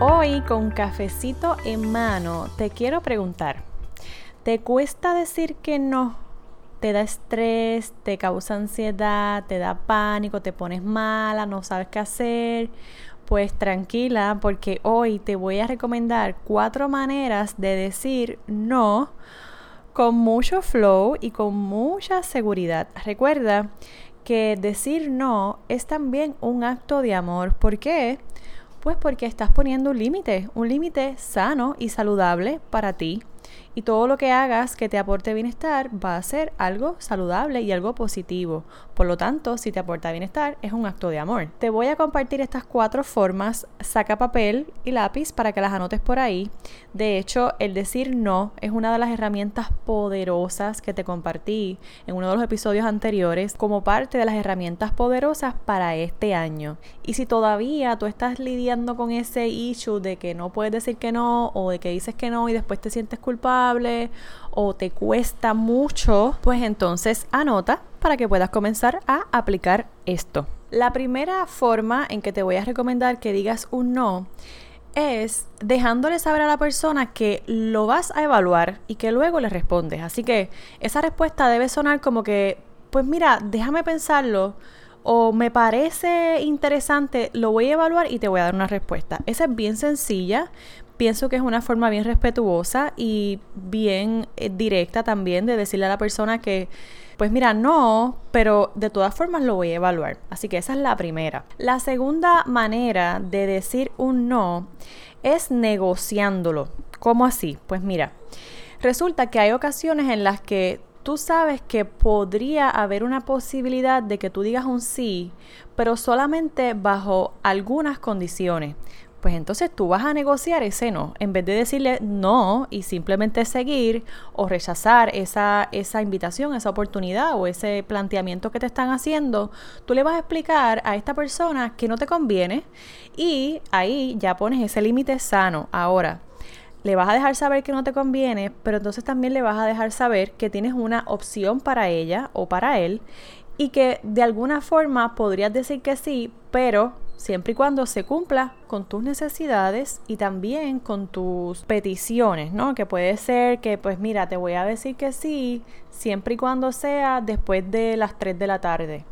Hoy con cafecito en mano te quiero preguntar, ¿te cuesta decir que no? ¿Te da estrés, te causa ansiedad, te da pánico, te pones mala, no sabes qué hacer? Pues tranquila porque hoy te voy a recomendar cuatro maneras de decir no con mucho flow y con mucha seguridad. Recuerda que decir no es también un acto de amor. ¿Por qué? Pues porque estás poniendo un límite, un límite sano y saludable para ti y todo lo que hagas que te aporte bienestar va a ser algo saludable y algo positivo. Por lo tanto, si te aporta bienestar, es un acto de amor. Te voy a compartir estas cuatro formas. Saca papel y lápiz para que las anotes por ahí. De hecho, el decir no es una de las herramientas poderosas que te compartí en uno de los episodios anteriores como parte de las herramientas poderosas para este año. Y si todavía tú estás lidiando con ese issue de que no puedes decir que no o de que dices que no y después te sientes culpable, o te cuesta mucho, pues entonces anota para que puedas comenzar a aplicar esto. La primera forma en que te voy a recomendar que digas un no es dejándole saber a la persona que lo vas a evaluar y que luego le respondes. Así que esa respuesta debe sonar como que, pues mira, déjame pensarlo o me parece interesante, lo voy a evaluar y te voy a dar una respuesta. Esa es bien sencilla, pienso que es una forma bien respetuosa y bien eh, directa también de decirle a la persona que, pues mira, no, pero de todas formas lo voy a evaluar. Así que esa es la primera. La segunda manera de decir un no es negociándolo. ¿Cómo así? Pues mira, resulta que hay ocasiones en las que tú sabes que podría haber una posibilidad de que tú digas un sí, pero solamente bajo algunas condiciones pues entonces tú vas a negociar ese no. En vez de decirle no y simplemente seguir o rechazar esa, esa invitación, esa oportunidad o ese planteamiento que te están haciendo, tú le vas a explicar a esta persona que no te conviene y ahí ya pones ese límite sano. Ahora, le vas a dejar saber que no te conviene, pero entonces también le vas a dejar saber que tienes una opción para ella o para él y que de alguna forma podrías decir que sí, pero siempre y cuando se cumpla con tus necesidades y también con tus peticiones, ¿no? Que puede ser que, pues mira, te voy a decir que sí, siempre y cuando sea después de las 3 de la tarde.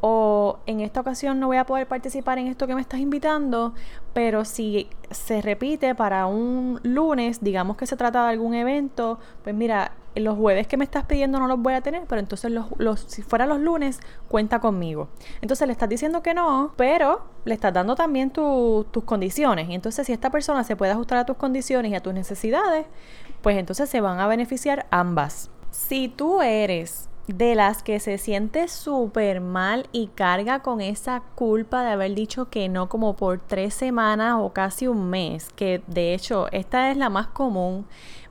O en esta ocasión no voy a poder participar en esto que me estás invitando, pero si se repite para un lunes, digamos que se trata de algún evento, pues mira, los jueves que me estás pidiendo no los voy a tener, pero entonces los, si fuera los lunes, cuenta conmigo. Entonces le estás diciendo que no, pero le estás dando también tus condiciones. Y entonces si esta persona se puede ajustar a tus condiciones y a tus necesidades, pues entonces se van a beneficiar ambas. Si tú eres de las que se siente súper mal y carga con esa culpa de haber dicho que no como por tres semanas o casi un mes, que de hecho esta es la más común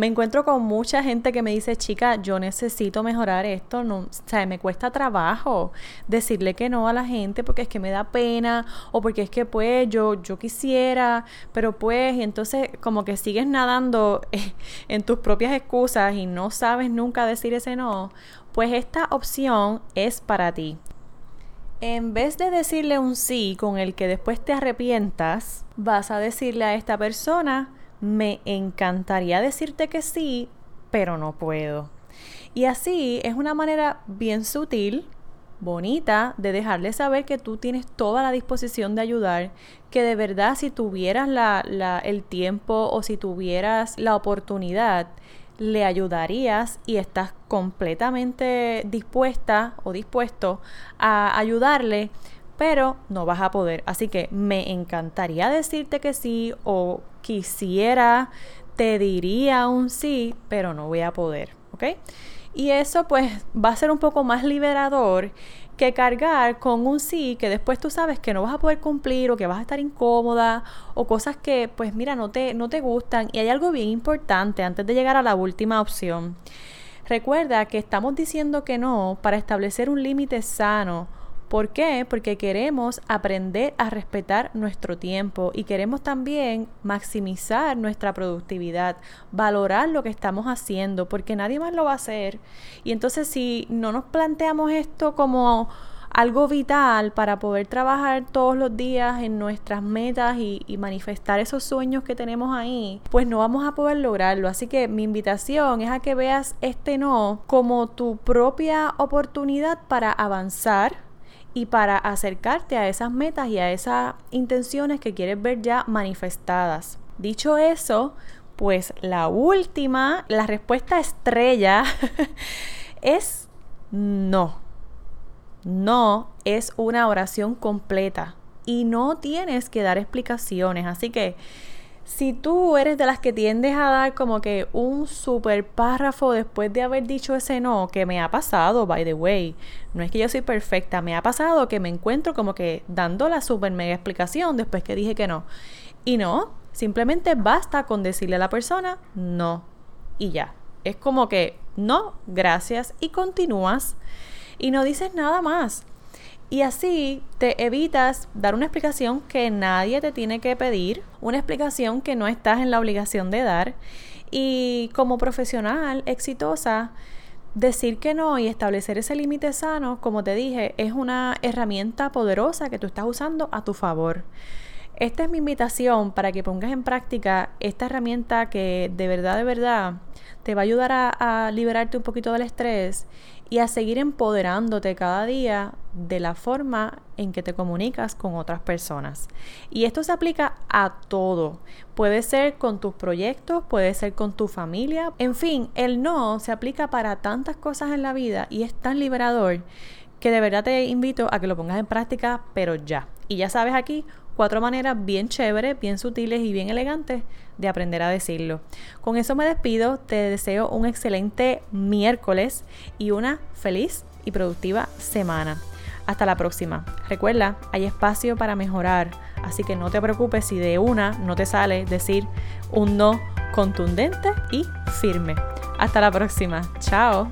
me encuentro con mucha gente que me dice, chica, yo necesito mejorar esto, no, o sea, me cuesta trabajo decirle que no a la gente porque es que me da pena o porque es que pues yo, yo quisiera, pero pues, y entonces como que sigues nadando en tus propias excusas y no sabes nunca decir ese no, pues esta opción es para ti. En vez de decirle un sí con el que después te arrepientas, vas a decirle a esta persona, me encantaría decirte que sí, pero no puedo. Y así es una manera bien sutil, bonita, de dejarle saber que tú tienes toda la disposición de ayudar, que de verdad si tuvieras el tiempo o si tuvieras la oportunidad, le ayudarías y estás completamente dispuesta o dispuesto a ayudarle, pero no vas a poder. Así que me encantaría decirte que sí o quisiera, te diría un sí, pero no voy a poder, ¿ok? Y eso pues va a ser un poco más liberador que cargar con un sí que después tú sabes que no vas a poder cumplir o que vas a estar incómoda o cosas que pues mira no te, no te gustan. Y hay algo bien importante antes de llegar a la última opción. Recuerda que estamos diciendo que no para establecer un límite sano ¿Por qué? Porque queremos aprender a respetar nuestro tiempo y queremos también maximizar nuestra productividad, valorar lo que estamos haciendo, porque nadie más lo va a hacer. Y entonces si no nos planteamos esto como algo vital para poder trabajar todos los días en nuestras metas y, manifestar esos sueños que tenemos ahí, pues no vamos a poder lograrlo. Así que mi invitación es a que veas este no como tu propia oportunidad para avanzar y para acercarte a esas metas y a esas intenciones que quieres ver ya manifestadas. Dicho eso, pues la última, la respuesta estrella es no. No es una oración completa y no tienes que dar explicaciones. Así que si tú eres de las que tiendes a dar como que un super párrafo después de haber dicho ese no, que me ha pasado, by the way, no es que yo soy perfecta, me ha pasado que me encuentro como que dando la super mega explicación después que dije que no. Y no, simplemente basta con decirle a la persona no y ya. Es como que no, gracias y continúas y no dices nada más. Y así te evitas dar una explicación que nadie te tiene que pedir, una explicación que no estás en la obligación de dar. Y como profesional exitosa, decir que no y establecer ese límite sano, como te dije, es una herramienta poderosa que tú estás usando a tu favor. Esta es mi invitación para que pongas en práctica esta herramienta que de verdad, de verdad, te va a ayudar a, a liberarte un poquito del estrés y a seguir empoderándote cada día de la forma en que te comunicas con otras personas. Y esto se aplica a todo. Puede ser con tus proyectos, puede ser con tu familia. En fin, el no se aplica para tantas cosas en la vida y es tan liberador que de verdad te invito a que lo pongas en práctica, pero ya. Y ya sabes aquí cuatro maneras bien chéveres, bien sutiles y bien elegantes de aprender a decirlo. Con eso me despido, te deseo un excelente miércoles y una feliz y productiva semana. Hasta la próxima. Recuerda, hay espacio para mejorar, así que no te preocupes si de una no te sale decir un no contundente y firme. Hasta la próxima. Chao.